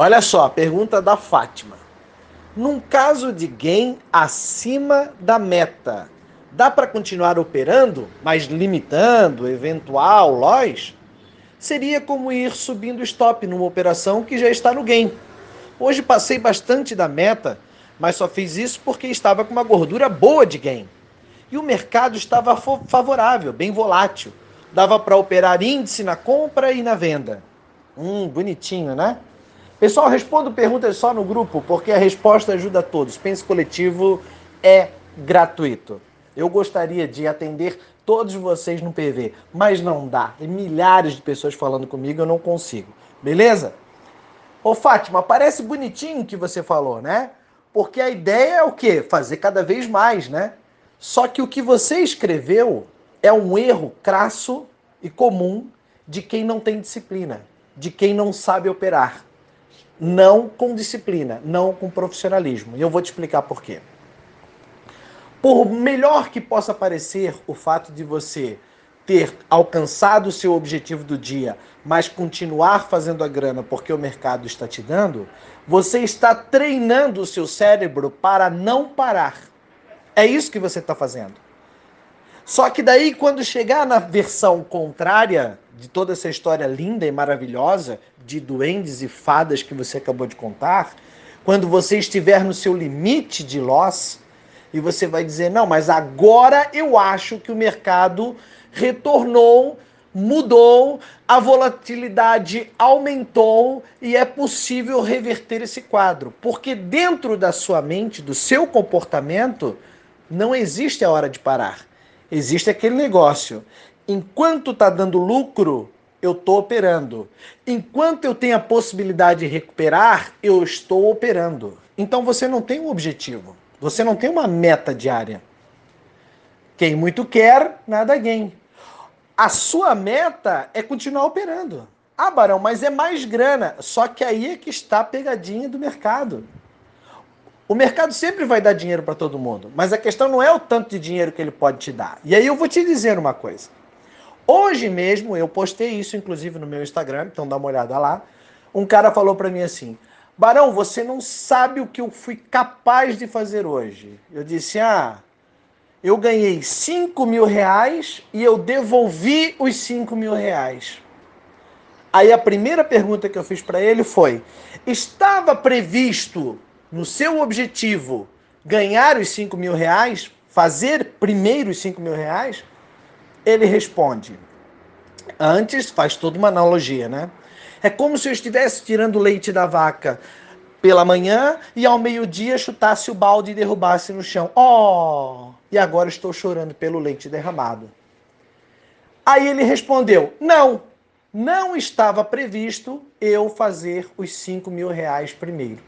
Olha só, pergunta da Fátima. Num caso de gain acima da meta, dá para continuar operando, mas limitando eventual loss? Seria como ir subindo stop numa operação que já está no gain. Hoje passei bastante da meta, mas só fiz isso porque estava com uma gordura boa de gain. E o mercado estava favorável, bem volátil. Dava para operar índice na compra e na venda. Hum, bonitinho, né? Pessoal, respondo perguntas só no grupo, porque a resposta ajuda a todos. Pense coletivo é gratuito. Eu gostaria de atender todos vocês no PV, mas não dá. Tem milhares de pessoas falando comigo, eu não consigo. Beleza? Ô Fátima, parece bonitinho o que você falou, né? Porque a ideia é o quê? Fazer cada vez mais, né? Só que o que você escreveu é um erro crasso e comum de quem não tem disciplina, de quem não sabe operar. Não com disciplina, não com profissionalismo. E eu vou te explicar por quê. Por melhor que possa parecer o fato de você ter alcançado o seu objetivo do dia, mas continuar fazendo a grana porque o mercado está te dando, você está treinando o seu cérebro para não parar. É isso que você está fazendo. Só que daí, quando chegar na versão contrária de toda essa história linda e maravilhosa de duendes e fadas que você acabou de contar, quando você estiver no seu limite de loss, e você vai dizer: não, mas agora eu acho que o mercado retornou, mudou, a volatilidade aumentou e é possível reverter esse quadro. Porque dentro da sua mente, do seu comportamento, não existe a hora de parar. Existe aquele negócio. Enquanto está dando lucro, eu estou operando. Enquanto eu tenho a possibilidade de recuperar, eu estou operando. Então você não tem um objetivo. Você não tem uma meta diária. Quem muito quer, nada ganha. A sua meta é continuar operando. Ah, Barão, mas é mais grana. Só que aí é que está a pegadinha do mercado. O mercado sempre vai dar dinheiro para todo mundo, mas a questão não é o tanto de dinheiro que ele pode te dar. E aí eu vou te dizer uma coisa. Hoje mesmo eu postei isso inclusive no meu Instagram, então dá uma olhada lá. Um cara falou para mim assim: "Barão, você não sabe o que eu fui capaz de fazer hoje". Eu disse: "Ah, eu ganhei 5 mil reais e eu devolvi os 5 mil reais". Aí a primeira pergunta que eu fiz para ele foi: estava previsto no seu objetivo ganhar os 5 mil reais, fazer primeiro os 5 mil reais, ele responde. Antes, faz toda uma analogia, né? É como se eu estivesse tirando leite da vaca pela manhã e ao meio-dia chutasse o balde e derrubasse no chão. Oh! E agora estou chorando pelo leite derramado. Aí ele respondeu: Não, não estava previsto eu fazer os 5 mil reais primeiro.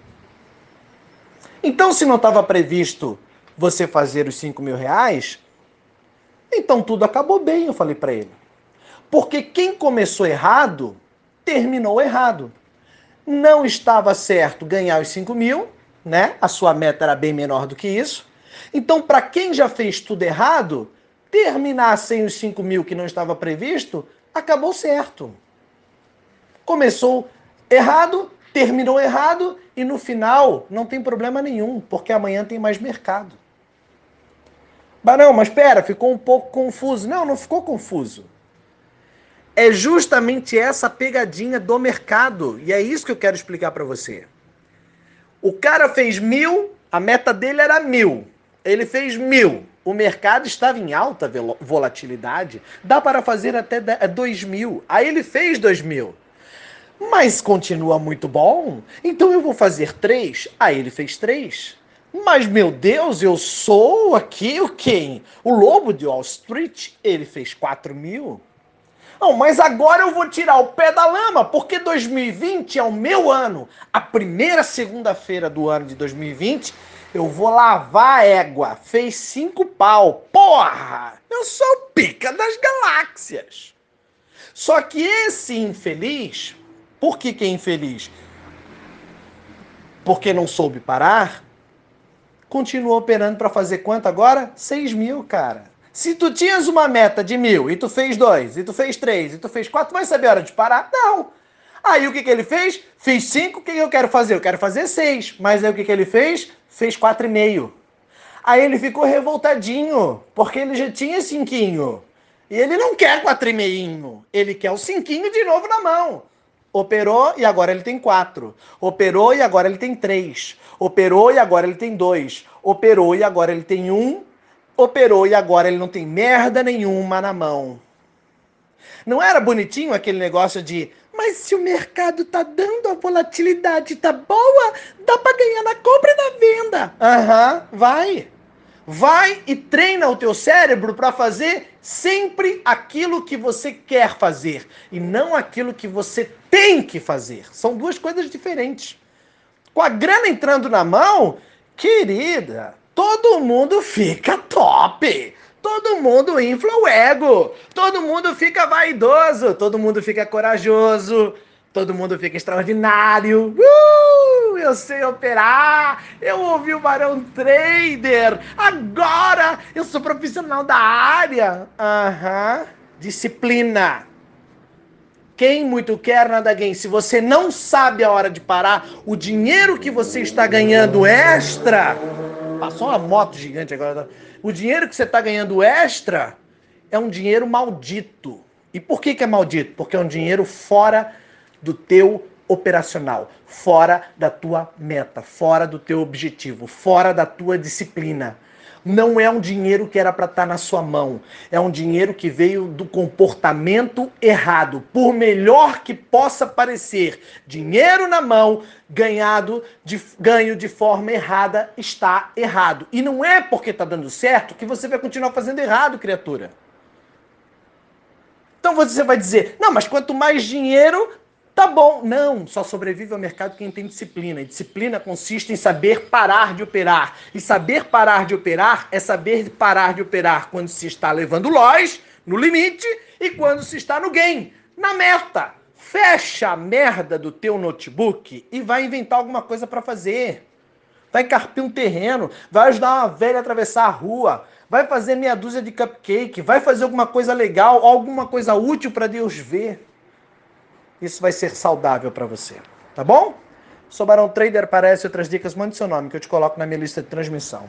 Então, se não estava previsto você fazer os 5 mil reais, então tudo acabou bem, eu falei para ele. Porque quem começou errado, terminou errado. Não estava certo ganhar os 5 mil, né? A sua meta era bem menor do que isso. Então, para quem já fez tudo errado, terminar sem os 5 mil que não estava previsto, acabou certo. Começou errado, terminou errado e no final não tem problema nenhum, porque amanhã tem mais mercado. Barão, mas espera, ficou um pouco confuso. Não, não ficou confuso. É justamente essa pegadinha do mercado. E é isso que eu quero explicar para você. O cara fez mil, a meta dele era mil. Ele fez mil. O mercado estava em alta volatilidade. Dá para fazer até dois mil. Aí ele fez dois mil mas continua muito bom, então eu vou fazer três. Aí ele fez três. Mas, meu Deus, eu sou aqui o quem? O lobo de Wall Street, ele fez 4 mil. Não, mas agora eu vou tirar o pé da lama, porque 2020 é o meu ano. A primeira segunda-feira do ano de 2020, eu vou lavar a égua. Fez cinco pau. Porra! Eu sou o pica das galáxias. Só que esse infeliz por que, que é infeliz? Porque não soube parar? Continuou operando para fazer quanto agora? 6 mil, cara. Se tu tinhas uma meta de mil e tu fez dois, e tu fez três, e tu fez quatro, vai saber a hora de parar? Não. Aí o que, que ele fez? Fiz 5, o que, eu quero fazer? Eu quero fazer 6. Mas aí o que, que ele fez? Fez 4,5. Aí ele ficou revoltadinho, porque ele já tinha cinquinho. E ele não quer quatrimeinho, ele quer o cinquinho de novo na mão. Operou e agora ele tem quatro. Operou e agora ele tem três. Operou e agora ele tem dois. Operou e agora ele tem um. Operou e agora ele não tem merda nenhuma na mão. Não era bonitinho aquele negócio de mas se o mercado tá dando a volatilidade tá boa, dá para ganhar na compra e na venda. Aham, uhum, vai. Vai e treina o teu cérebro para fazer sempre aquilo que você quer fazer e não aquilo que você tem que fazer. São duas coisas diferentes. Com a grana entrando na mão, querida, todo mundo fica top todo mundo infla o ego, todo mundo fica vaidoso, todo mundo fica corajoso, todo mundo fica extraordinário. Uh, eu sei operar, eu ouvi o Barão Trader, agora eu sou profissional da área. Aham, uhum. disciplina. Quem muito quer, nada ganha. Se você não sabe a hora de parar, o dinheiro que você está ganhando extra. Passou uma moto gigante agora. O dinheiro que você está ganhando extra é um dinheiro maldito. E por que, que é maldito? Porque é um dinheiro fora do teu operacional, fora da tua meta, fora do teu objetivo, fora da tua disciplina. Não é um dinheiro que era para estar tá na sua mão. É um dinheiro que veio do comportamento errado. Por melhor que possa parecer, dinheiro na mão, ganhado de, ganho de forma errada, está errado. E não é porque está dando certo que você vai continuar fazendo errado, criatura. Então você vai dizer, não, mas quanto mais dinheiro, Tá bom, não, só sobrevive ao mercado quem tem disciplina. E disciplina consiste em saber parar de operar. E saber parar de operar é saber parar de operar quando se está levando loss, no limite, e quando se está no gain, na meta. Fecha a merda do teu notebook e vai inventar alguma coisa para fazer. Vai carpir um terreno, vai ajudar uma velha a atravessar a rua, vai fazer meia dúzia de cupcake, vai fazer alguma coisa legal, alguma coisa útil para Deus ver isso vai ser saudável para você. Tá bom? Sou Barão Trader, aparece outras dicas, mande seu nome que eu te coloco na minha lista de transmissão.